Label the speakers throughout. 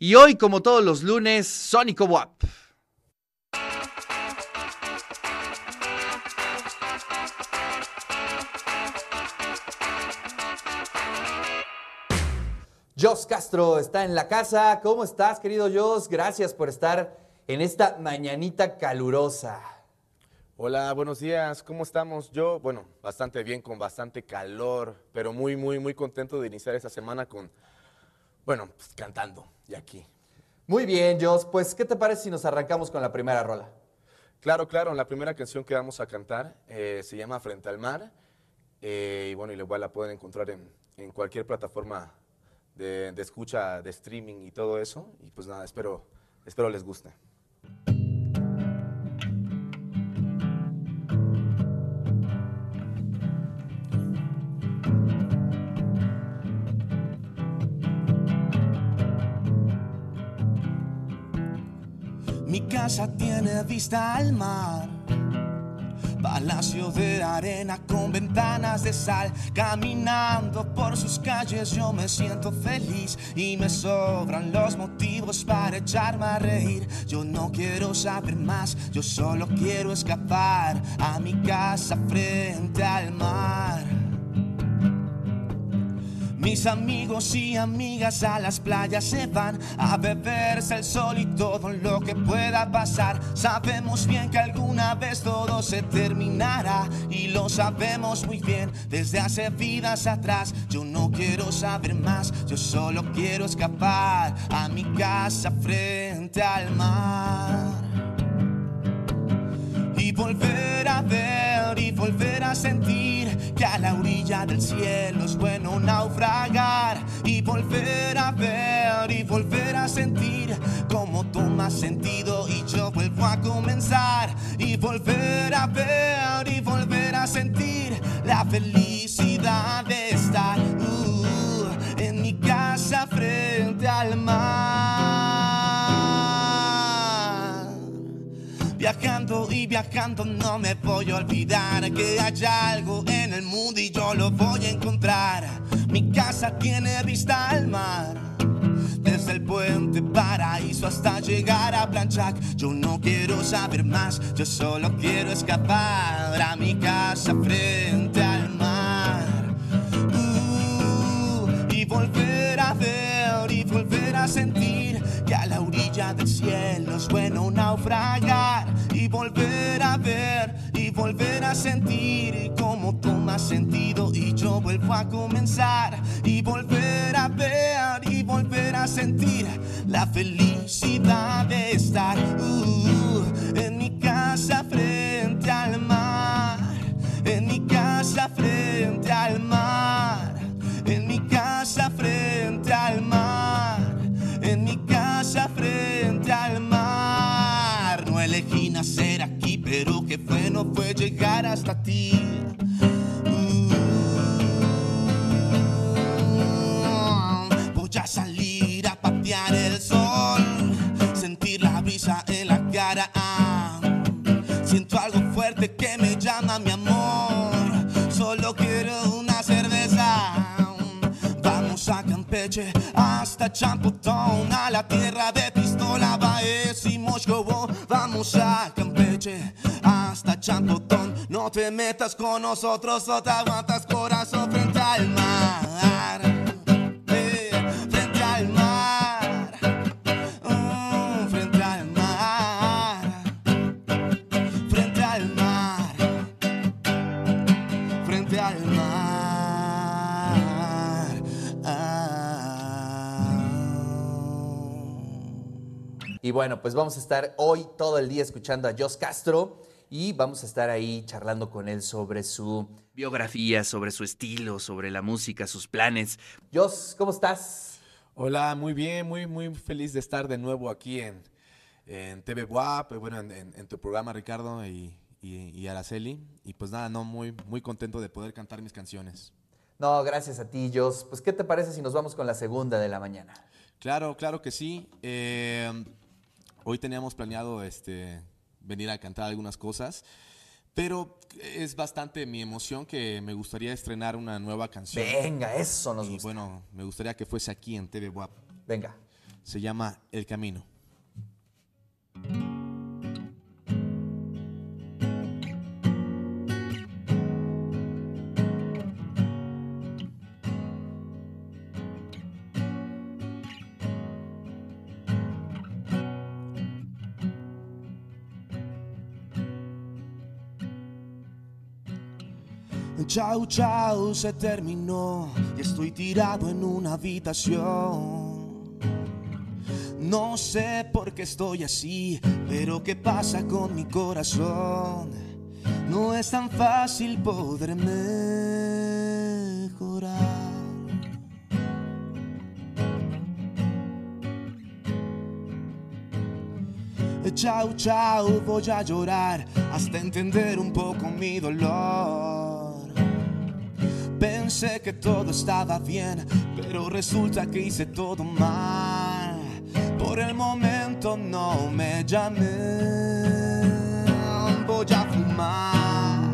Speaker 1: Y hoy, como todos los lunes, Sónico WAP. Jos Castro está en la casa. ¿Cómo estás, querido Jos? Gracias por estar en esta mañanita calurosa.
Speaker 2: Hola, buenos días. ¿Cómo estamos? Yo, bueno, bastante bien, con bastante calor, pero muy, muy, muy contento de iniciar esta semana con, bueno, pues, cantando y aquí.
Speaker 1: Muy bien, Jos. Pues, ¿qué te parece si nos arrancamos con la primera rola?
Speaker 2: Claro, claro. La primera canción que vamos a cantar eh, se llama Frente al Mar. eh, y bueno, y igual la pueden encontrar en, cualquier plataforma de, de escucha, de streaming y todo eso. Y pues nada, espero, espero les guste.
Speaker 3: Casa tiene vista al mar. Palacio de arena con ventanas de sal. Caminando por sus calles yo me siento feliz y me sobran los motivos para echarme a reír. Yo no quiero saber más, yo solo quiero escapar a mi casa frente al mar. Mis amigos y amigas a las playas se van a beberse el sol y todo lo que pueda pasar. Sabemos bien que alguna vez todo se terminará y lo sabemos muy bien desde hace vidas atrás. Yo no quiero saber más, yo solo quiero escapar a mi casa frente al mar y volver a ver y volver a sentir que a la orilla del cielo es bueno naufragar y volver a ver y volver a sentir como toma sentido y yo vuelvo a comenzar y volver a ver y volver a sentir la felicidad de estar uh, en mi casa frente al mar. Viajando y viajando no me voy a olvidar que hay algo en el mundo y yo lo voy a encontrar. Mi casa tiene vista al mar. Desde el puente paraíso hasta llegar a Planchac Yo no quiero saber más, yo solo quiero escapar a mi casa frente al mar Uh, y volver a ver y volver a sentir que a la orilla del cielo es bueno naufragar y volver a ver y volver a sentir como toma sentido y yo vuelvo a comenzar y volver a ver y volver a sentir la felicidad de estar uh, en mi casa frente al mar en mi no fue llegar hasta ti Mm, Voy a salir a patear el sol, sentir la brisa en la cara. Siento algo fuerte que me llama mi amor. Solo quiero una cerveza. Vamos a Campeche hasta Champotón, a la tierra de Pistola, Baez y Moscú. Vamos a Campeche No te metas con nosotros o te aguantas corazón frente al mar. Eh, frente al mar. Mm, frente al mar. Frente al mar. Frente al mar.
Speaker 1: Y bueno, pues vamos a estar hoy todo el día escuchando a Jos Castro y vamos a estar ahí charlando con él sobre su biografía, sobre su estilo, sobre la música, sus planes. Jos, ¿cómo estás?
Speaker 2: Hola, muy bien, muy, muy feliz de estar de nuevo aquí en, en TV WAP, bueno, en, en- en tu programa, Ricardo y, y, y Araceli. Y pues nada, no, muy, muy contento de poder cantar mis canciones.
Speaker 1: No, gracias a ti, Jos. Pues, ¿qué te parece si nos vamos con la segunda de la mañana?
Speaker 2: Claro, claro que sí. Eh, hoy teníamos planeado este, venir a cantar algunas cosas, pero es bastante mi emoción que me gustaría estrenar una nueva canción.
Speaker 1: Venga, eso nos
Speaker 2: y
Speaker 1: gusta.
Speaker 2: bueno, me gustaría que fuese aquí en TV WAP.
Speaker 1: Venga.
Speaker 2: Se llama El Camino.
Speaker 3: Chao, chao, se terminó y estoy tirado en una habitación. No sé por qué estoy así, pero qué pasa con mi corazón. No es tan fácil poder mejorar. Chao, chao, voy a llorar hasta entender un poco mi dolor. Pensé que todo estaba bien, pero resulta que hice todo mal. Por el momento no me llamé. Voy a fumar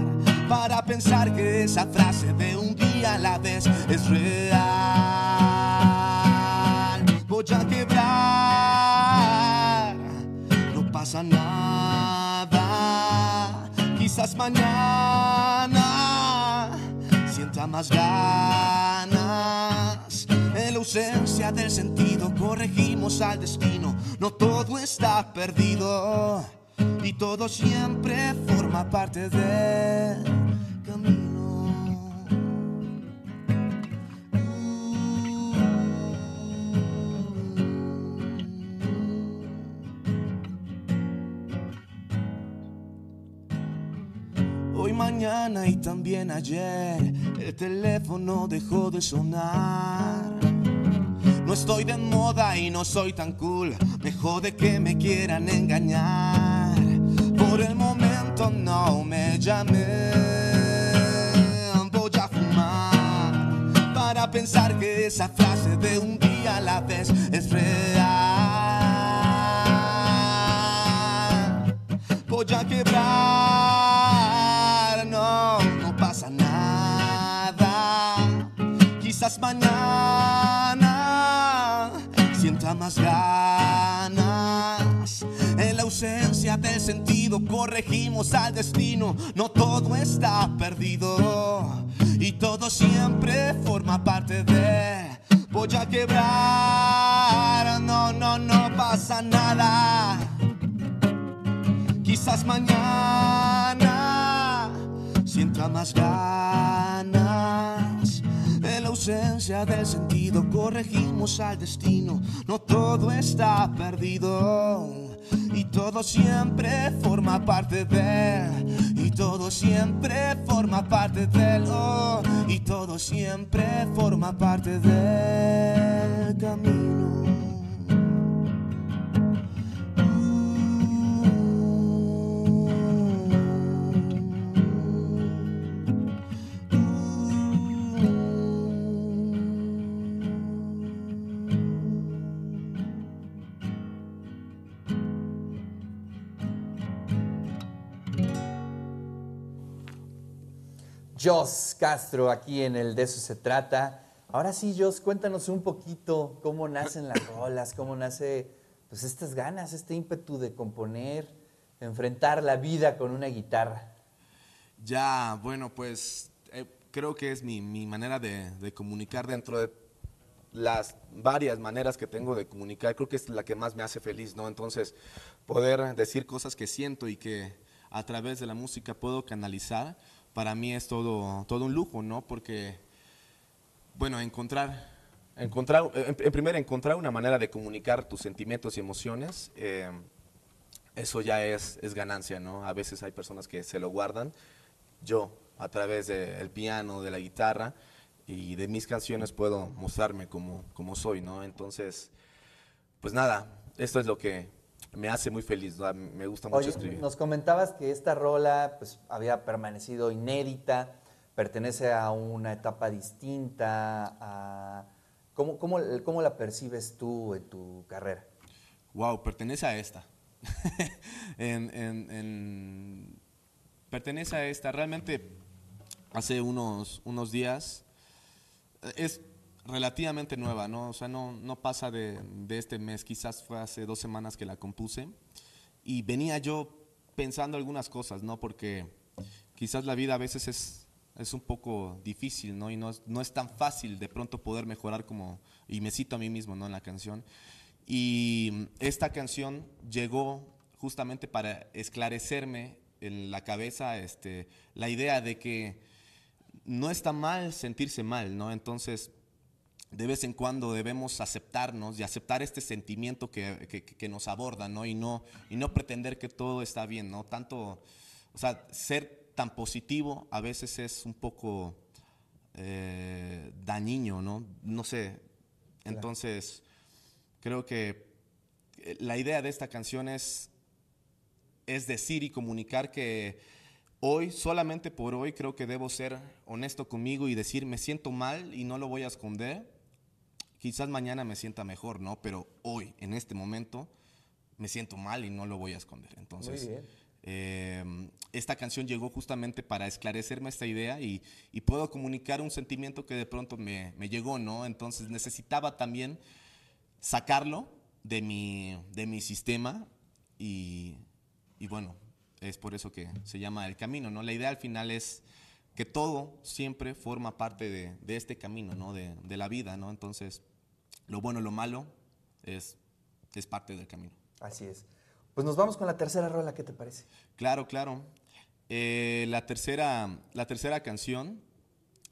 Speaker 3: para pensar que esa frase de un día a la vez es real. Voy a quebrar, no pasa nada. Quizás mañana más ganas. En la ausencia del sentido corregimos al destino. No todo está perdido y todo siempre forma parte del camino. Y también ayer, el teléfono dejó de sonar. No estoy de moda y no soy tan cool, me jode que me quieran engañar. Por el momento no me llamé. Voy a fumar para pensar que esa frase de un día a la vez es real. Voy a quebrar, Quizás mañana sienta más ganas. En la ausencia del sentido corregimos al destino. No todo está perdido y todo siempre forma parte de. Voy a quebrar, no, no, no pasa nada. Quizás mañana sienta más ganas. Ausencia del sentido corregimos al destino. No todo está perdido. Y todo siempre forma parte de. Y todo siempre forma parte del. Oh, y todo siempre forma parte del camino.
Speaker 1: Jos Castro, aquí en el De eso se trata. Ahora sí, Jos, cuéntanos un poquito cómo nacen las rolas, cómo nace pues estas ganas, este ímpetu de componer, enfrentar la vida con una guitarra.
Speaker 2: Ya, bueno, pues eh, creo que es mi, mi manera de, de comunicar dentro de las varias maneras que tengo de comunicar, creo que es la que más me hace feliz, ¿no? Entonces, poder decir cosas que siento y que a través de la música puedo canalizar, para mí es todo, todo un lujo, ¿no? Porque, bueno, encontrar, encontrar en, encontrar una manera de comunicar tus sentimientos y emociones, eh, eso ya es, es ganancia, ¿no? A veces hay personas que se lo guardan. Yo, a través del piano, de la guitarra y de mis canciones, puedo mostrarme como, como soy, ¿no? Entonces, pues nada, esto es lo que me hace muy feliz, ¿no? me gusta mucho
Speaker 1: Oye,
Speaker 2: escribir.
Speaker 1: nos comentabas que esta rola pues, había permanecido inédita, pertenece a una etapa distinta. A... ¿Cómo, cómo, cómo la percibes tú en tu carrera?
Speaker 2: Wow, pertenece a esta. en, en, en, pertenece a esta. Realmente hace unos, unos días es relativamente nueva, ¿no? O sea, no, no pasa de, de este mes, quizás fue hace dos semanas que la compuse. Y venía yo pensando algunas cosas, ¿no? Porque quizás la vida a veces es, es un poco difícil, ¿no? Y no, no es tan fácil de pronto poder mejorar como, y me cito a mí mismo, ¿no? En la canción. Y esta canción llegó justamente para esclarecerme en la cabeza este, la idea de que no está mal sentirse mal, ¿no? Entonces, de vez en cuando debemos aceptarnos y aceptar este sentimiento que, que, que, nos aborda, ¿no? Y, ¿no? y no pretender que todo está bien, ¿no? Tanto, o sea, ser tan positivo a veces es un poco eh, dañino, ¿no? No sé. Entonces, creo que eh, la idea de esta canción es, es decir y comunicar que hoy, solamente por hoy, creo que debo ser honesto conmigo y decir, me siento mal y no lo voy a esconder. Quizás mañana me sienta mejor, ¿no? Pero hoy, en este momento, me siento mal y no lo voy a esconder. Entonces, eh, esta canción llegó justamente para esclarecerme esta idea y, y puedo comunicar un sentimiento que de pronto me, me, llegó, ¿no? Entonces necesitaba también sacarlo de mi, de mi sistema y, y bueno, es por eso que se llama el camino, ¿no? La idea al final es que todo siempre forma parte de, de este camino, ¿no? De, de, la vida, ¿no? Entonces, lo bueno, lo malo es, es parte del camino.
Speaker 1: Así es. Pues nos vamos con la tercera rola, ¿qué te parece?
Speaker 2: Claro, claro. Eh, la, tercera, la tercera canción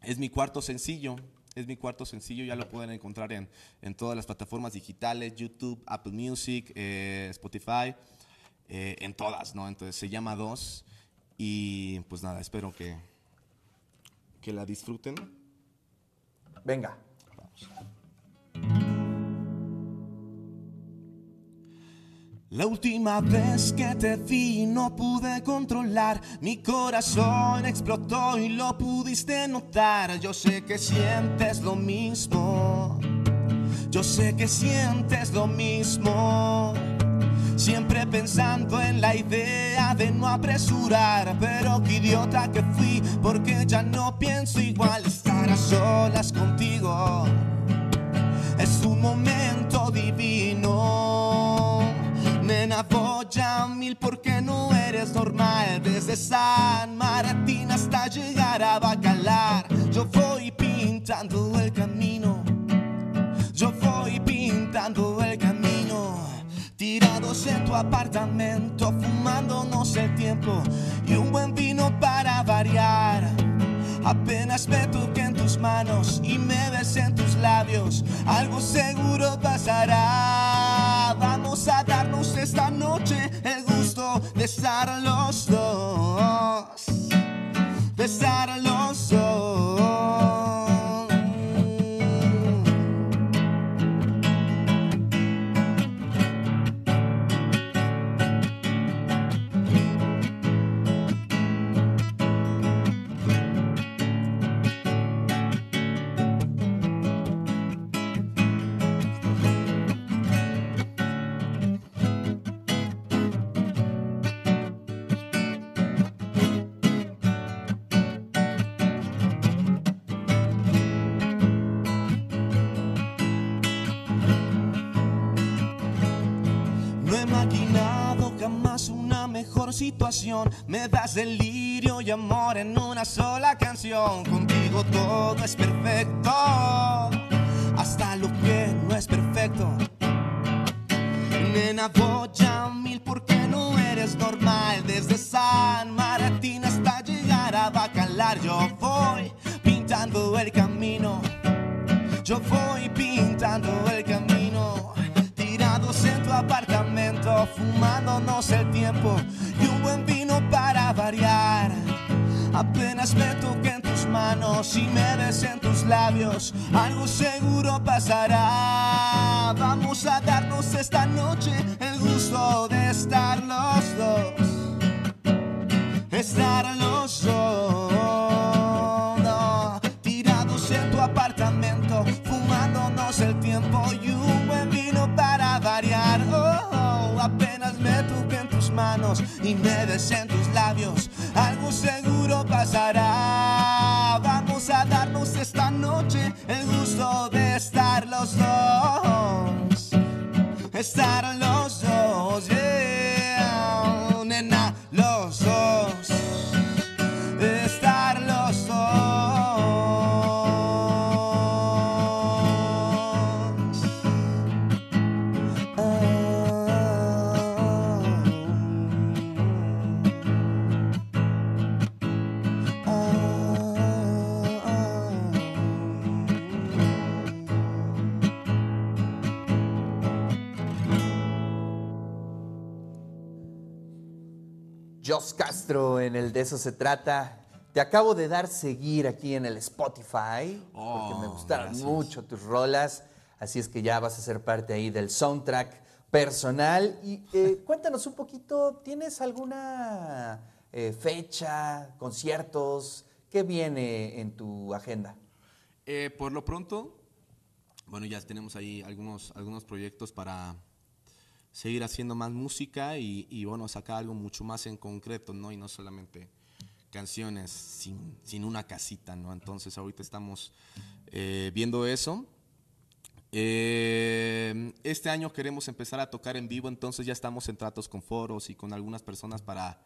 Speaker 2: es mi cuarto sencillo. Es mi cuarto sencillo, ya lo pueden encontrar en, en todas las plataformas digitales, YouTube, Apple Music, eh, Spotify, eh, en todas, ¿no? Entonces se llama Dos y pues nada, espero que, que la disfruten.
Speaker 1: Venga.
Speaker 2: Vamos.
Speaker 3: La última vez que te vi no pude controlar, mi corazón explotó y lo pudiste notar. Yo sé que sientes lo mismo, yo sé que sientes lo mismo. Siempre pensando en la idea de no apresurar, pero qué idiota que fui, porque ya no pienso igual estar a solas contigo. Es un momento divino. Nena, voy a mil porque no eres normal. Desde San Martín hasta llegar a Bacalar, yo voy pintando el camino. Yo voy pintando el camino. Tirados en tu apartamento, fumándonos el tiempo y un buen vino para variar. Apenas me toqué en tus manos y me ves en tus labios, algo seguro pasará. Vamos a darnos esta noche el gusto de estar los dos, de estar los dos. Mejor situación. Me das delirio y amor en una sola canción. Contigo todo es perfecto, hasta lo que no es perfecto. Nena, voy a mil porque no eres normal. Desde San Martín hasta llegar a Bacalar, yo voy pintando el camino. Yo voy pintando el camino. Tu apartamento, fumándonos el tiempo y un buen vino para variar. Apenas me toqué en tus manos y me ves en tus labios, algo seguro pasará. Vamos a darnos esta noche el gusto de estar los dos, estar los dos. Tirados en tu apartamento, fumándonos el tiempo y un variar. Oh, oh, apenas me toqué en tus manos y me ves en tus labios, algo seguro pasará. Vamos
Speaker 4: a darnos esta noche el gusto de estar los dos. Estar los dos,
Speaker 1: Jos Castro en el De eso se trata. Te acabo de dar seguir aquí en el Spotify porque me
Speaker 3: Oh,
Speaker 1: gustaron
Speaker 3: gracias.
Speaker 1: mucho tus rolas. Así es que ya vas a ser parte ahí del soundtrack personal. Y eh, cuéntanos un poquito, ¿tienes alguna eh, fecha, conciertos? ¿Qué viene en tu agenda?
Speaker 3: Eh, por lo pronto, bueno, ya tenemos ahí algunos, algunos proyectos para seguir haciendo más música y, bueno, sacar algo mucho más en concreto, ¿no? Y no solamente canciones sin, sin una casita, ¿no? Entonces ahorita estamos eh, viendo eso. Eh, este año queremos empezar a tocar en vivo, entonces ya estamos en tratos con foros y con algunas personas para,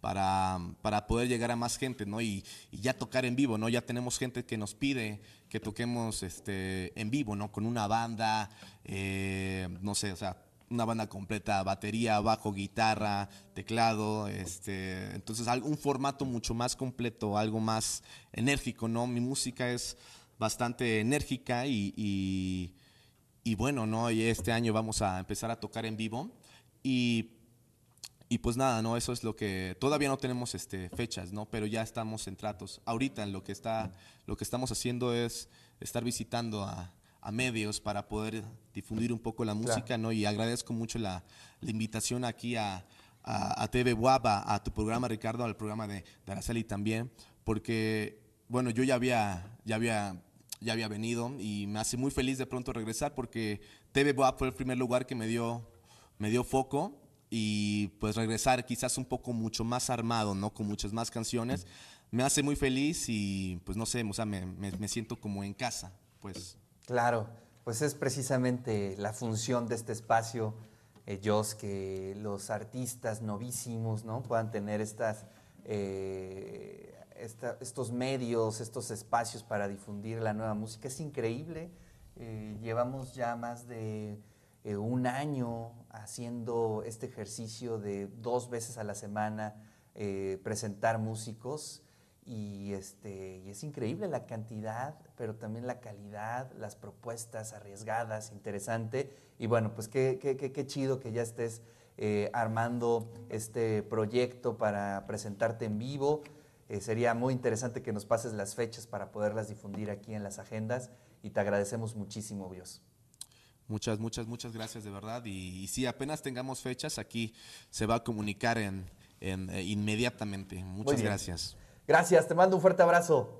Speaker 3: para, para poder llegar a más gente, ¿no? Y, y, ya tocar en vivo, ¿no? Ya tenemos gente que nos pide que toquemos este, en vivo, ¿no? Con una banda, eh, no sé, o sea, una banda completa, batería, bajo, guitarra, teclado, este, entonces un formato mucho más completo, algo más enérgico, ¿no? Mi música es bastante enérgica y, y, bueno, ¿no? Y este año vamos a empezar a tocar en vivo y y pues nada, no, eso es lo que todavía no tenemos este fechas, ¿no? Pero ya estamos en tratos. Ahorita lo que está lo que estamos haciendo es estar visitando a, a medios para poder difundir un poco la música, claro. ¿no? Y agradezco mucho la, la invitación aquí a, a, a TV Guapa, a tu programa, Ricardo, al programa de, de Araceli también, porque, bueno, yo ya había, ya había ya había venido y me hace muy feliz de pronto regresar porque TV Boab fue el primer lugar que me dio, me dio foco y pues regresar quizás un poco mucho más armado, ¿no? Con muchas más canciones, me hace muy feliz y pues no sé, o sea, me, me, me siento como en casa, pues.
Speaker 1: Claro, pues es precisamente la función de este espacio, eh, Jos, que los artistas novísimos, ¿no? Puedan tener estas... Eh, estos medios, estos espacios para difundir la nueva música. Es increíble. Eh, llevamos ya más de eh, un año haciendo este ejercicio de dos veces a la semana eh, presentar músicos y, este, y es increíble la cantidad, pero también la calidad, las propuestas arriesgadas, interesante. Y bueno, pues qué, qué, qué, qué chido que ya estés eh, armando este proyecto para presentarte en vivo. Eh, sería muy interesante que nos pases las fechas para poderlas difundir aquí en las agendas y te agradecemos muchísimo, Dios.
Speaker 3: Muchas, muchas, muchas gracias de verdad. Y, y si apenas tengamos fechas, aquí se va a comunicar en, en, eh, inmediatamente. Muchas gracias.
Speaker 1: Gracias, te mando un fuerte abrazo.